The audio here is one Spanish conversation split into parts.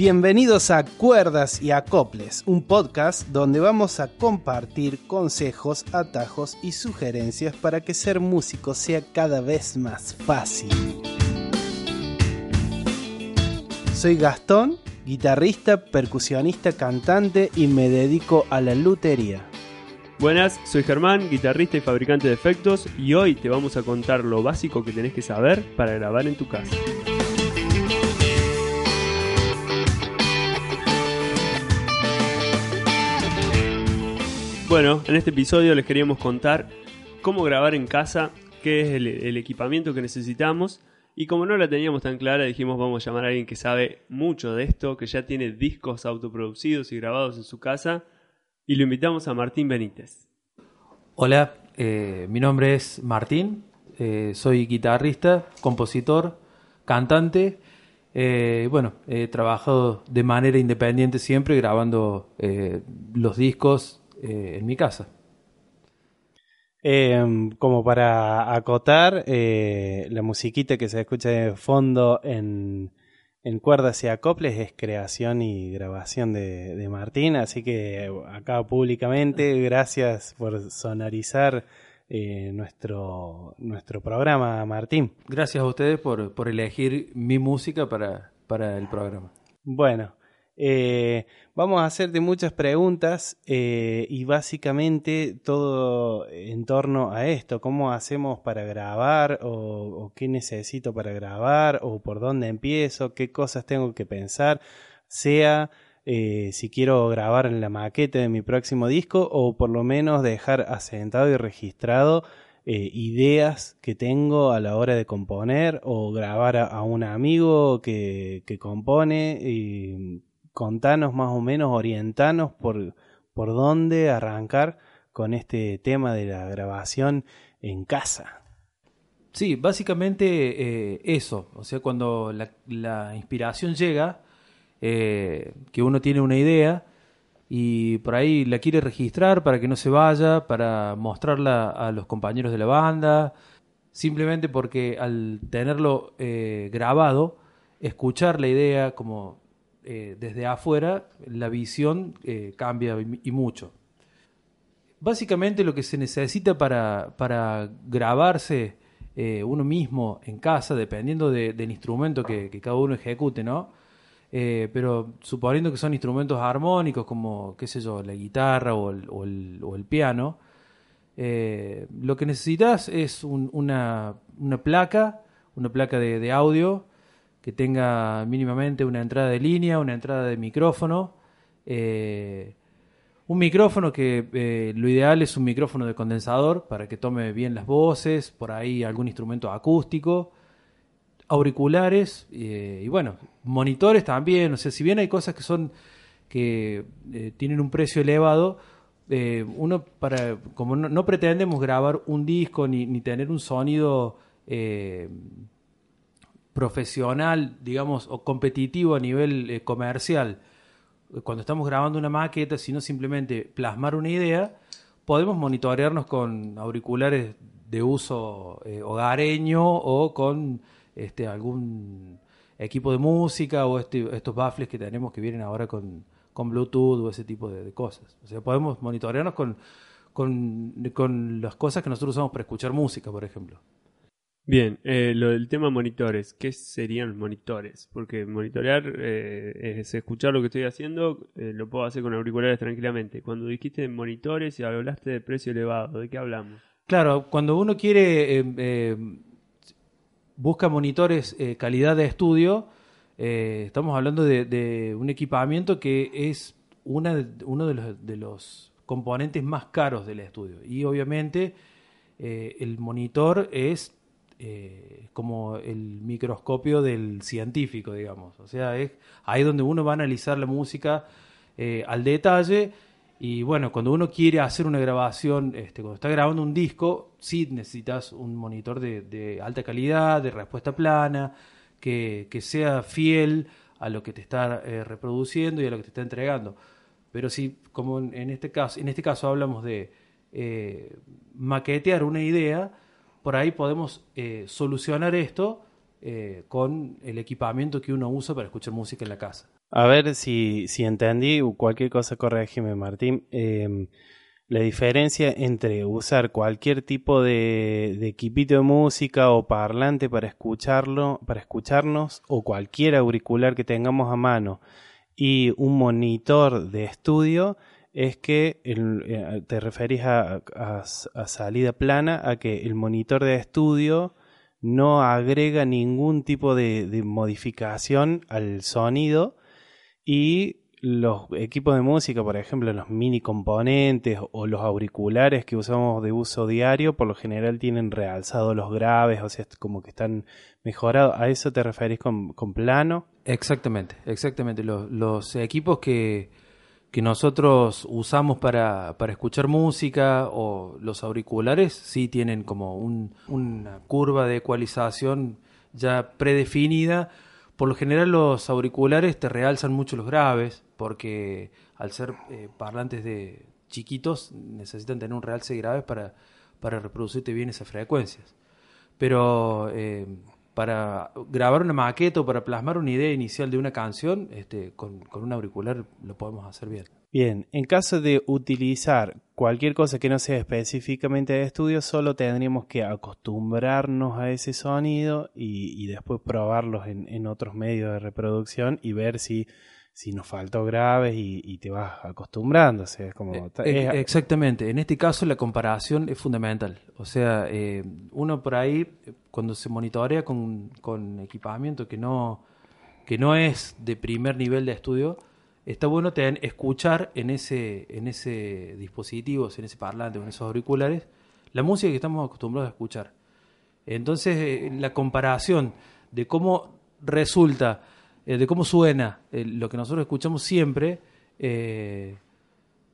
Bienvenidos a Cuerdas y Acoples, un podcast donde vamos a compartir consejos, atajos y sugerencias para que ser músico sea cada vez más fácil. Soy Gastón, guitarrista, percusionista, cantante y me dedico a la lutería. Buenas, soy Germán, guitarrista y fabricante de efectos y hoy te vamos a contar lo básico que tenés que saber para grabar en tu casa. Bueno, en este episodio les queríamos contar cómo grabar en casa, qué es el, equipamiento que necesitamos y como no la teníamos tan clara dijimos vamos a llamar a alguien que sabe mucho de esto, que ya tiene discos autoproducidos y grabados en su casa y lo invitamos a Martín Benítez. Hola, eh, mi nombre es Martín, eh, soy guitarrista, compositor, cantante. Eh, bueno, he trabajado de manera independiente siempre grabando los discos eh, en mi casa. Em, como para acotar, eh, la musiquita que se escucha de fondo en, en cuerdas y acoples es creación y grabación de, de Martín, así que acá públicamente, gracias por sonorizar eh, nuestro, nuestro programa, Martín. Gracias a ustedes por, por elegir mi música para, para el programa. Bueno, eh, vamos a hacerte muchas preguntas eh, y básicamente todo en torno a esto, cómo hacemos para grabar o, qué necesito para grabar o por dónde empiezo, qué cosas tengo que pensar, sea eh, si quiero grabar en la maqueta de mi próximo disco o por lo menos dejar asentado y registrado ideas que tengo a la hora de componer o grabar a, un amigo que, compone contanos más o menos, orientanos por, por dónde arrancar con este tema de la grabación en casa. Sí, básicamente eh, eso, o sea, cuando la, inspiración llega, eh, que uno tiene una idea y por ahí la quiere registrar para que no se vaya, para mostrarla a los compañeros de la banda, simplemente porque al tenerlo eh, grabado, escuchar la idea como eh, desde afuera la visión eh, cambia y, mucho. Básicamente lo que se necesita para, para grabarse eh, uno mismo en casa, dependiendo de, del instrumento que, cada uno ejecute, ¿no? Eh, pero suponiendo que son instrumentos armónicos como, qué sé yo, la guitarra o el, o el, piano, lo que necesitas es un, una, una placa, una placa de audio, que tenga mínimamente una entrada de línea, una entrada de micrófono. Eh, un micrófono que eh, lo ideal es un micrófono de condensador para que tome bien las voces, por ahí algún instrumento acústico, auriculares eh, y bueno, monitores también. O sea, si bien hay cosas que son que tienen un precio elevado, uno para como no, no, pretendemos grabar un disco ni, ni tener un sonido profesional, digamos, o competitivo a nivel eh, comercial, cuando estamos grabando una maqueta, sino simplemente plasmar una idea, podemos monitorearnos con auriculares de uso eh, hogareño o con este, algún equipo de música o este, estos baffles que tenemos que vienen ahora con, con Bluetooth o ese tipo de, de, cosas. O sea, podemos monitorearnos con, con, con las cosas que nosotros usamos para escuchar música, por ejemplo. Bien, eh, lo del tema monitores, ¿qué serían monitores? Porque monitorear eh, es escuchar lo que estoy haciendo, eh, lo puedo hacer con auriculares tranquilamente. Cuando dijiste monitores y hablaste de precio elevado, ¿de qué hablamos? Claro, cuando uno quiere, eh, busca monitores calidad de estudio, estamos hablando de, un equipamiento que es una de, uno los, de los componentes más caros del estudio. Y obviamente el monitor es eh, como el microscopio del científico, digamos. O sea, es ahí donde uno va a analizar la música eh, al detalle. Y bueno, cuando uno quiere hacer una grabación, este, cuando está grabando un disco, sí necesitas un monitor de, alta calidad, de respuesta plana, que, sea fiel a lo que te está eh, reproduciendo y a lo que te está entregando. Pero si, como en este caso, en este caso hablamos de maquetear una idea, por ahí podemos eh, solucionar esto eh, con el equipamiento que uno usa para escuchar música en la casa. A ver si, si entendí, cualquier cosa corregime Martín. Em, la diferencia entre usar cualquier tipo de, de, equipito de música o parlante para escucharlo, para escucharnos, o cualquier auricular que tengamos a mano y un monitor de estudio es que eh, te referís a, salida plana, a que el monitor de estudio no agrega ningún tipo de, modificación al sonido y los equipos de música, por ejemplo, los mini componentes o los auriculares que usamos de uso diario, por lo general tienen realzado los graves, o sea, como que están mejorados. ¿A eso te referís con, plano? Exactamente, exactamente. los equipos que, que nosotros usamos para, para, escuchar música o los auriculares sí tienen como una curva de ecualización ya predefinida. Por lo general los auriculares te realzan mucho los graves porque al ser eh, parlantes de chiquitos necesitan tener un realce de graves para, para reproducirte bien esas frecuencias. Pero eh, para grabar una maqueta o para plasmar una idea inicial de una canción, este, con, un auricular lo podemos hacer bien. Bien, en caso de utilizar cualquier cosa que no sea específicamente de estudio, solo tendríamos que acostumbrarnos a ese sonido y, después probarlos en, otros medios de reproducción y ver si si nos faltó graves y, te vas acostumbrando. como, eh, eh, exactamente, en este caso la comparación es fundamental. O sea, eh, uno por ahí, cuando se monitorea con, con, equipamiento que no, que no es de primer nivel de estudio, está bueno tener, escuchar en ese, en ese dispositivo, en ese parlante, en esos auriculares, la música que estamos acostumbrados a escuchar. Entonces, la comparación de cómo resulta eh, de cómo suena eh, lo que nosotros escuchamos siempre eh,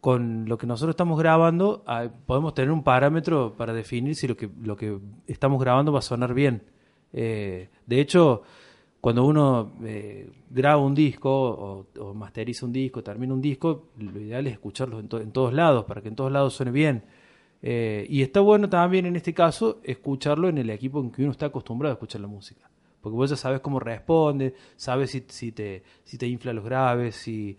con lo que nosotros estamos grabando, ah, podemos tener un parámetro para definir si lo que, lo que estamos grabando va a sonar bien. de hecho, cuando uno graba un disco o, masteriza un disco, termina un disco, lo ideal es escucharlo en, en todos lados, para que en todos lados suene bien. y está bueno también en este caso escucharlo en el equipo en que uno está acostumbrado a escuchar la música porque vos ya sabes cómo responde, sabes si, si, te, si te infla los graves, si,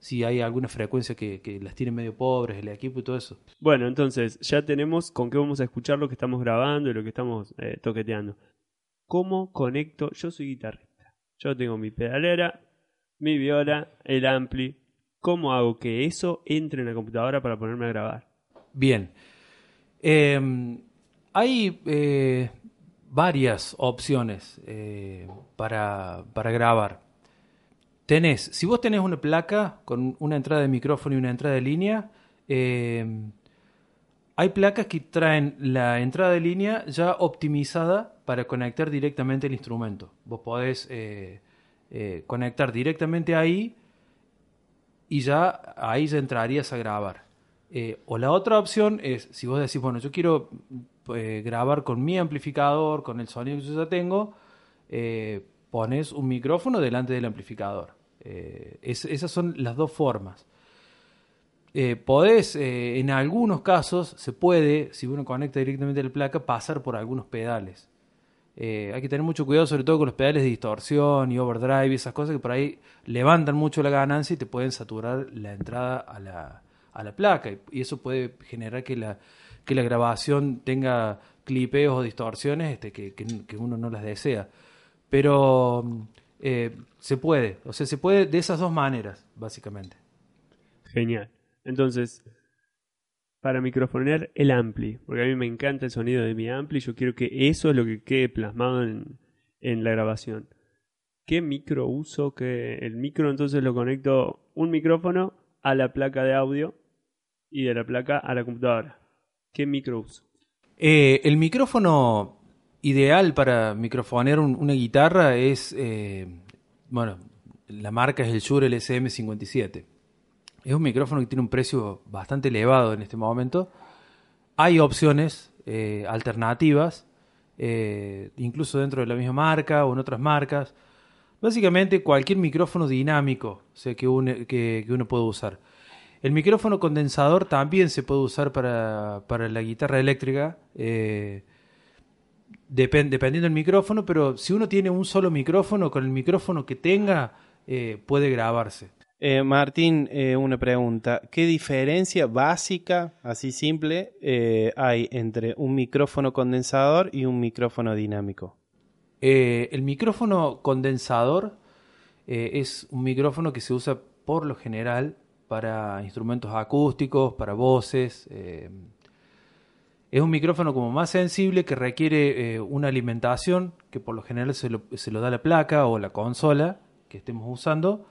si hay alguna frecuencia que, que, las tiene medio pobres el equipo y todo eso. Bueno, entonces ya tenemos con qué vamos a escuchar lo que estamos grabando y lo que estamos eh, toqueteando. ¿Cómo conecto? Yo soy guitarrista. Yo tengo mi pedalera, mi viola, el ampli. ¿Cómo hago que eso entre en la computadora para ponerme a grabar? Bien. Em, hay eh, varias opciones eh, para, grabar. Tenés, si vos tenés una placa con una entrada de micrófono y una entrada de línea, eh, hay placas que traen la entrada de línea ya optimizada para conectar directamente el instrumento. Vos podés eh, conectar directamente ahí y ya ahí ya entrarías a grabar. o la otra opción es, si vos decís, bueno, yo quiero eh, grabar con mi amplificador, con el sonido que yo ya tengo, eh, pones un micrófono delante del amplificador. Eh, esas son las dos formas. podés, en algunos casos, se puede, si uno conecta directamente la placa, pasar por algunos pedales. hay que tener mucho cuidado, sobre todo con los pedales de distorsión y overdrive y esas cosas que por ahí levantan mucho la ganancia y te pueden saturar la entrada a la, a la placa. Y eso puede generar que la, que la grabación tenga clipeos o distorsiones este, que, que, uno no las desea. Pero eh, se puede, o sea, se puede de esas dos maneras, básicamente. Genial. Entonces, para microfonear el ampli, porque a mí me encanta el sonido de mi ampli, yo quiero que eso es lo que quede plasmado en, en la grabación. ¿Qué micro uso? Que el micro entonces lo conecto un micrófono a la placa de audio y de la placa a la computadora. ¿Qué micro uso? Eh, el micrófono ideal para microfonear un- una guitarra es, eh, bueno, la marca es el Shure LSM57. Es un micrófono que tiene un precio bastante elevado en este momento. Hay opciones eh, alternativas, eh, incluso dentro de la misma marca o en otras marcas. Básicamente cualquier micrófono dinámico sea, que, uno, que, uno puede usar. El micrófono condensador también se puede usar para, para la guitarra eléctrica, depen- dependiendo del micrófono, pero si uno tiene un solo micrófono, con el micrófono que tenga, eh, puede grabarse. Eh, Martín, eh, una pregunta. ¿Qué diferencia básica, así simple, hay entre un micrófono condensador y un micrófono dinámico? El micrófono condensador es un micrófono que se usa por lo general para instrumentos acústicos, para voces. Es un micrófono como más sensible que requiere eh, una alimentación que por lo general se lo, da la placa o la consola que estemos usando.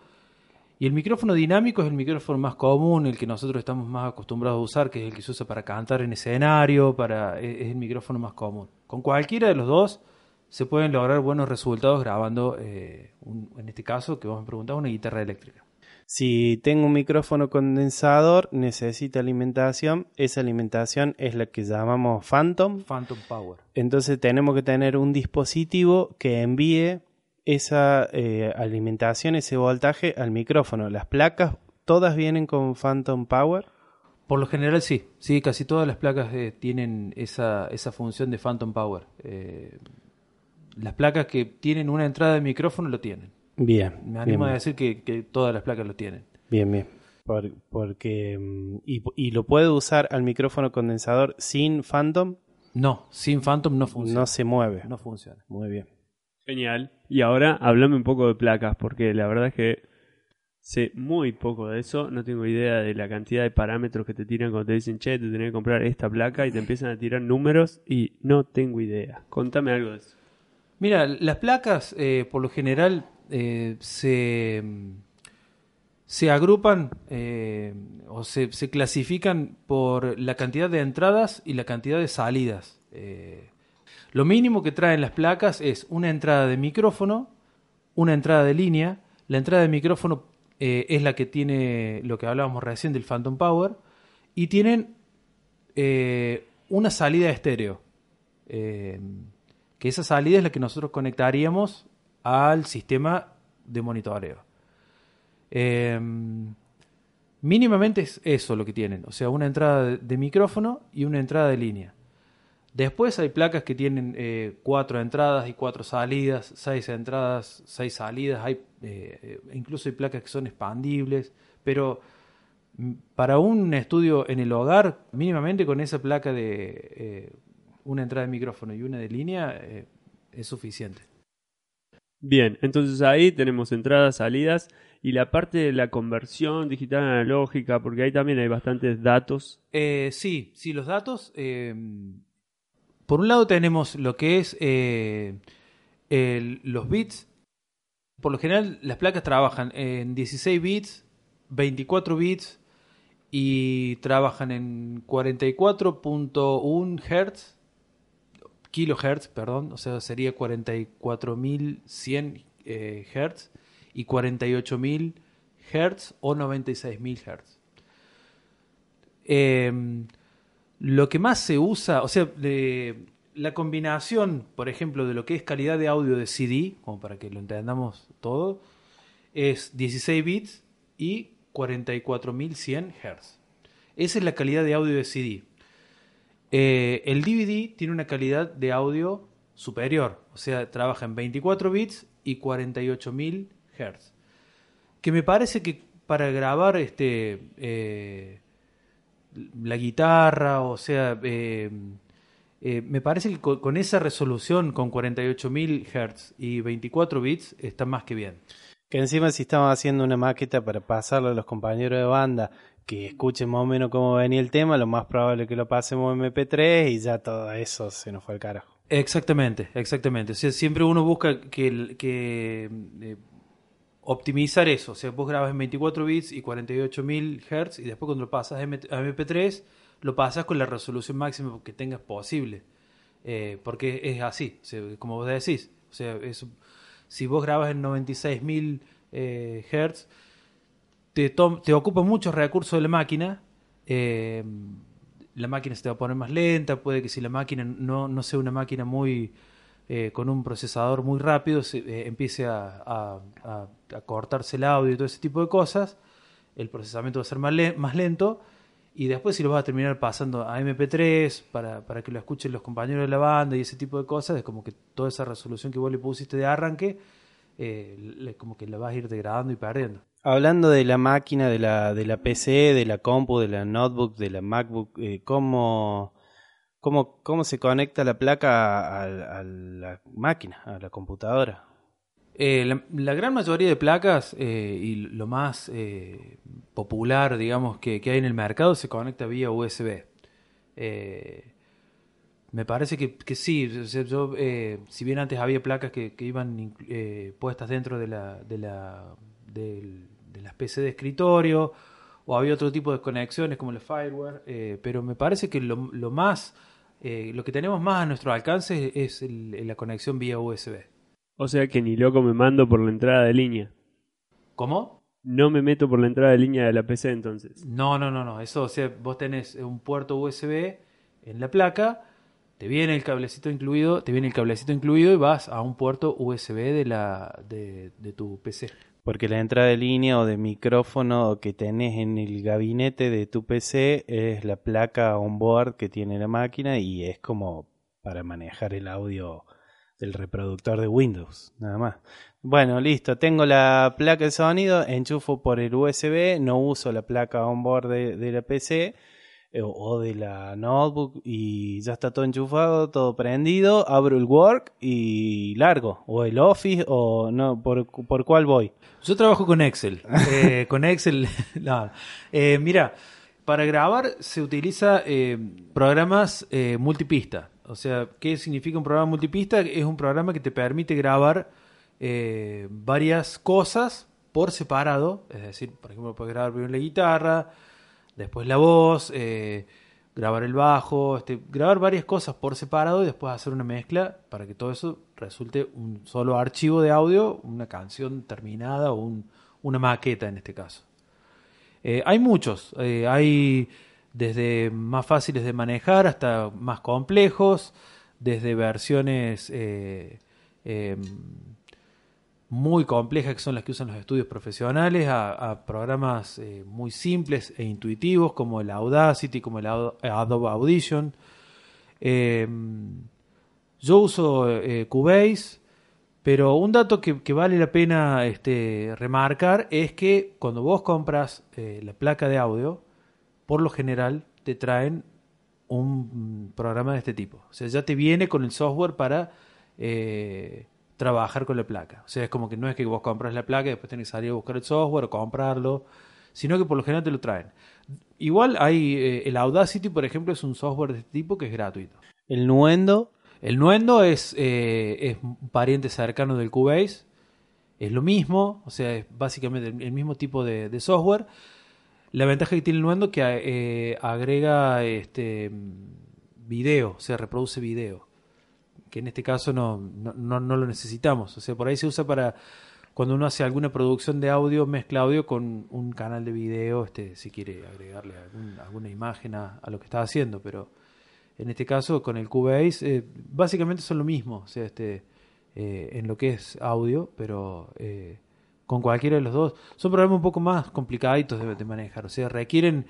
Y el micrófono dinámico es el micrófono más común, el que nosotros estamos más acostumbrados a usar, que es el que se usa para cantar en escenario, para, es es el micrófono más común. Con cualquiera de los dos se pueden lograr buenos resultados grabando, eh, un- en este caso, que vos me preguntabas, una guitarra eléctrica. Si tengo un micrófono condensador, necesita alimentación. Esa alimentación es la que llamamos Phantom. Phantom Power. Entonces tenemos que tener un dispositivo que envíe esa eh, alimentación, ese voltaje al micrófono. Las placas todas vienen con Phantom Power. Por lo general sí, sí, casi todas las placas eh, tienen esa, esa función de Phantom Power. Eh, las placas que tienen una entrada de micrófono lo tienen. Bien. Me animo bien, a decir que, que todas las placas lo tienen. Bien, bien. Por- porque mm, y, y lo puedo usar al micrófono condensador sin Phantom, No, sin Phantom no funciona. no se mueve. No funciona. Muy bien. Genial. Y ahora hablame un poco de placas, porque la verdad es que sé muy poco de eso. No tengo idea de la cantidad de parámetros que te tiran cuando te dicen, che, te tenés que comprar esta placa y te empiezan a tirar números y no tengo idea. Contame algo de eso. Mira, las placas eh, por lo general eh, se, se agrupan eh, o se, se clasifican por la cantidad de entradas y la cantidad de salidas. Lo mínimo que traen las placas es una entrada de micrófono, una entrada de línea. La entrada de micrófono es la que tiene lo que hablábamos recién del Phantom Power. Y tienen una salida estéreo. Que esa salida es la que nosotros conectaríamos al sistema de monitoreo. Eh, mínimamente es eso lo que tienen, o sea, una entrada de, micrófono y una entrada de línea. Después hay placas que tienen eh, cuatro entradas y cuatro salidas, seis entradas, seis salidas, hay, eh, incluso hay placas que son expandibles, pero mm, para un estudio en el hogar, mínimamente con esa placa de eh, una entrada de micrófono y una de línea eh, es suficiente. Bien, entonces ahí tenemos entradas, salidas y la parte de la conversión digital analógica, porque ahí también hay bastantes datos. Eh, sí, sí, los datos. eh, por un lado tenemos lo que es eh, el- los bits. Por lo general las placas trabajan en 16 bits, 24 bits y trabajan en 44.1 Hz, kilohertz, perdón, o sea, sería 44.100 eh, Hz y 48.000 Hz o 96.000 Hz. Eh, lo que más se usa, o sea, la combinación, por ejemplo, de lo que es calidad de audio de CD, como para que lo entendamos todo, es 16 bits y 44.100 Hz. Esa es la calidad de audio de CD. Eh, el DVD tiene una calidad de audio superior, o sea, trabaja en 24 bits y 48.000 Hz. Que me parece que para grabar este eh, la guitarra, o sea, eh, me parece que con, con esa resolución, con 48.000 Hz y 24 bits, está más que bien. Que encima si estamos haciendo una maqueta para pasarle a los compañeros de banda que escuchen más o menos cómo venía el tema, lo más probable es que lo pasemos en MP3 y ya todo eso se nos fue al carajo. Exactamente, exactamente. O sea, siempre uno busca que, eh, optimizar eso. O sea, vos grabas en 24 bits y 48.000 Hz y después cuando lo pasas a M- a MP3, lo pasas con la resolución máxima que tengas posible. eh, porque es así, como vos decís. O sea, es, si vos grabas en 96.000 eh, Hz, te, te ocupa muchos recursos de la máquina. eh, la máquina se te va a poner más lenta, puede que si la máquina no, no sea una máquina muy eh, con un procesador muy rápido, se, eh, empiece a, cortarse el audio y todo ese tipo de cosas, el procesamiento va a ser más, le- más lento y después si lo vas a terminar pasando a MP3 para, para que lo escuchen los compañeros de la banda y ese tipo de cosas, es como que toda esa resolución que vos le pusiste de arranque, eh, como que la vas a ir degradando y perdiendo. Hablando de la máquina, de la, de la PC, de la compu, de la notebook, de la MacBook, eh, ¿cómo, cómo, ¿cómo se conecta la placa a, la máquina, a la computadora? Eh, la, la gran mayoría de placas eh, y lo más eh, popular, digamos, que, que hay en el mercado se conecta vía USB. Eh, me parece que, que sí. yo, eh, si bien antes había placas que, que iban eh, puestas dentro de, la, de, la, del- de las PC de escritorio, o había otro tipo de conexiones como el fireware, eh, pero me parece que lo, lo más, eh, lo que tenemos más a nuestro alcance es el- la conexión vía USB. O sea que ni loco me mando por la entrada de línea. ¿Cómo? No me meto por la entrada de línea de la PC entonces. No, no, no, no. Eso, o sea, vos tenés un puerto USB en la placa, te viene el cablecito incluido, te viene el cablecito incluido y vas a un puerto USB de la de, de tu PC. Porque la entrada de línea o de micrófono que tenés en el gabinete de tu PC es la placa onboard que tiene la máquina y es como para manejar el audio del reproductor de Windows, nada más. Bueno, listo, tengo la placa de sonido, enchufo por el USB, no uso la placa onboard de, de la PC o de la notebook y ya está todo enchufado, todo prendido, abro el Work y largo, o el Office o no, por, por cuál voy. Yo trabajo con Excel. Eh, con Excel, no. Eh, mira, para grabar se utiliza eh, programas eh, multipista. O sea, ¿qué significa un programa multipista? Es un programa que te permite grabar eh, varias cosas por separado. Es decir, por ejemplo, puedes grabar primero la guitarra, después la voz, eh, grabar el bajo, este, grabar varias cosas por separado y después hacer una mezcla para que todo eso resulte un solo archivo de audio, una canción terminada o un- una maqueta en este caso. Eh, hay muchos, eh, hay desde más fáciles de manejar hasta más complejos, desde versiones eh, muy complejas que son las que usan los estudios profesionales a, programas eh, muy simples e intuitivos como el Audacity, como el Ado- Adobe Audition. Eh, yo uso eh, Cubase, pero un dato que, vale la pena este, remarcar es que cuando vos compras eh, la placa de audio, por lo general te traen un programa de este tipo. O sea, ya te viene con el software para eh, trabajar con la placa. O sea, es como que no es que vos compras la placa y después tenés que salir a buscar el software o comprarlo, sino que por lo general te lo traen. Igual hay eh, el Audacity, por ejemplo, es un software de este tipo que es gratuito. El Nuendo, El Nuendo es, eh, es un pariente cercano del Cubase. Es lo mismo, o sea, es básicamente el, el mismo tipo de, de software. La ventaja que tiene el Nuendo es que eh, agrega este video, o sea, reproduce video. Que en este caso no, no, no- no lo necesitamos. O sea, por ahí se usa para cuando uno hace alguna producción de audio, mezcla audio con un canal de video, este, si quiere agregarle algún- alguna imagen a, lo que está haciendo, pero en este caso con el Cubase, eh, básicamente son lo mismo, o sea, este, eh, en lo que es audio, pero eh, con cualquiera de los dos. Son programas un poco más complicaditos de, de manejar, o sea, requieren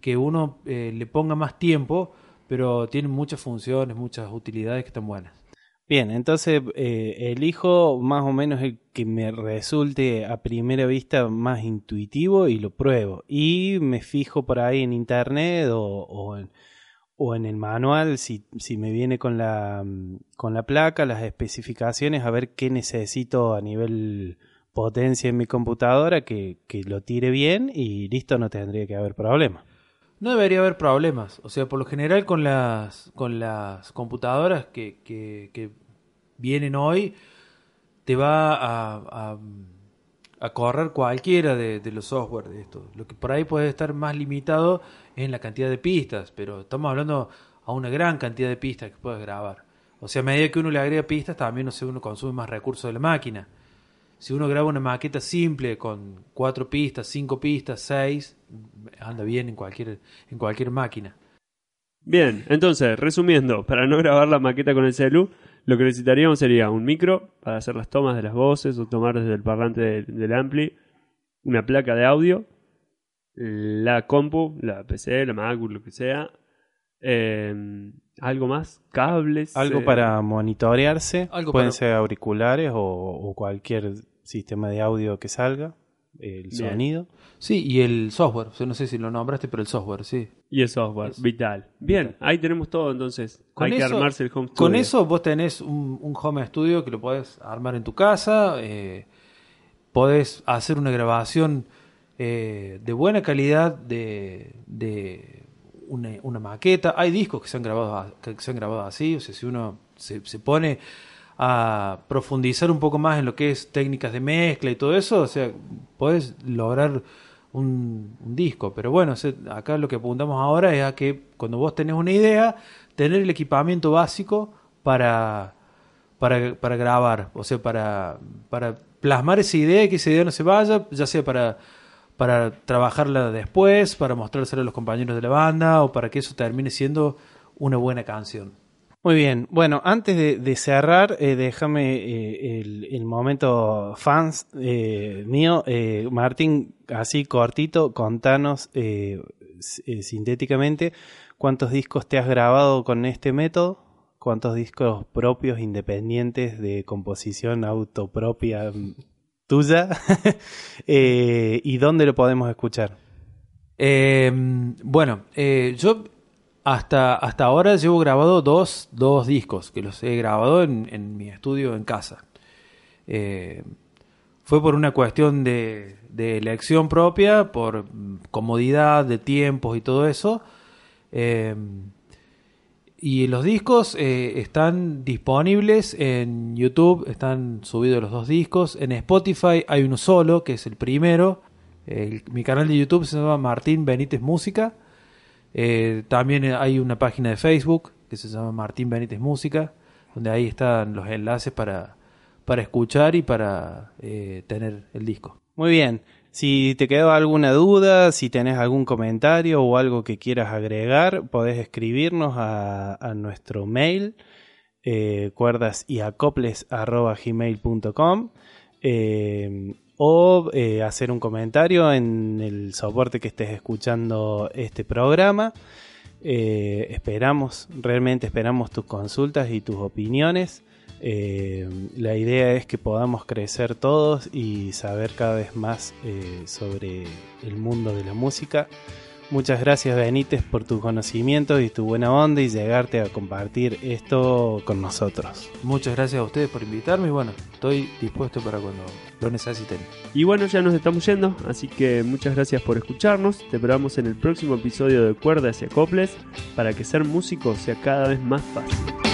que uno eh, le ponga más tiempo, pero tienen muchas funciones, muchas utilidades que están buenas. Bien, entonces eh, elijo más o menos el que me resulte a primera vista más intuitivo y lo pruebo. Y me fijo por ahí en internet o, o en, el manual si, si me viene con la, mm, con la placa, las especificaciones, a ver qué necesito a nivel potencia en mi computadora, que, que lo tire bien y listo, no tendría que haber problema. No debería haber problemas. O sea, por lo general con las, con las computadoras que, que, vienen hoy, te va a, a, a correr cualquiera de, de los software de esto. Lo que por ahí puede estar más limitado es en la cantidad de pistas, pero estamos hablando a una gran cantidad de pistas que puedes grabar. O sea, a medida que uno le agrega pistas, también no sé, uno consume más recursos de la máquina. Si uno graba una maqueta simple con cuatro pistas, cinco pistas, seis, anda bien en cualquier, en cualquier máquina. Bien, entonces, resumiendo, para no grabar la maqueta con el celu, lo que necesitaríamos sería un micro para hacer las tomas de las voces o tomar desde el parlante del, del ampli, una placa de audio, la compu, la PC, la MacBook, lo que sea, eh, algo más, cables. Algo eh, para monitorearse. Algo Pueden para- ser auriculares o, o cualquier sistema de audio que salga. El Bien. sonido. Sí, y el software, o sea, no sé si lo nombraste, pero el software, sí. Y el software, Es- vital. Bien, ahí tenemos todo entonces. Con Hay que armarse el home studio. Con eso vos tenés un, un home studio que lo podés armar en tu casa, eh, podés hacer una grabación eh, de buena calidad de, de una, una maqueta. Hay discos que se han grabado a- que se han grabado así, o sea, si uno se, se pone a profundizar un poco más en lo que es técnicas de mezcla y todo eso, o sea, podés lograr un, disco. Pero bueno, acá lo que apuntamos ahora es a que cuando vos tenés una idea, tener el equipamiento básico para, para, grabar, o sea, para, para plasmar esa idea que esa idea no se vaya, ya sea para, para trabajarla después, para mostrársela a los compañeros de la banda o para que eso termine siendo una buena canción. Muy bien. Bueno, antes de, cerrar, eh, déjame eh, el, momento fans eh, mío. Eh, Martín, así cortito, contanos sintéticamente cuántos discos te has grabado con este método, cuántos discos propios, independientes, de composición autopropia mm, tuya, y dónde lo podemos escuchar. Bueno, yo hasta, hasta ahora llevo grabado dos, dos discos, que los he grabado en, en mi estudio en casa. Eh, fue por una cuestión de, de elección propia, por mm, comodidad de tiempos y todo eso. Eh, y los discos eh, están disponibles en YouTube, están subidos los dos discos. En Spotify hay uno solo, que es el primero. Mi canal de YouTube se llama Martín Benítez Música. Eh, también hay una página de Facebook que se llama Martín Benítez Música, donde ahí están los enlaces para, para escuchar y para eh, tener el disco. Muy bien. Si te quedó alguna duda, si tenés algún comentario o algo que quieras agregar, podés escribirnos a, a nuestro mail, eh, cuerdas y acoples eh, o eh, hacer un comentario en el soporte que estés escuchando este programa. Eh, esperamos, realmente esperamos tus consultas y tus opiniones. Eh, la idea es que podamos crecer todos y saber cada vez más sobre el mundo de la música. Muchas gracias Benítez por tu conocimiento y tu buena onda y llegarte a compartir esto con nosotros. Muchas gracias a ustedes por invitarme y bueno, estoy dispuesto para cuando lo necesiten. Y bueno, ya nos estamos yendo, así que muchas gracias por escucharnos. Te esperamos en el próximo episodio de Cuerdas y Acoples para que ser músico sea cada vez más fácil.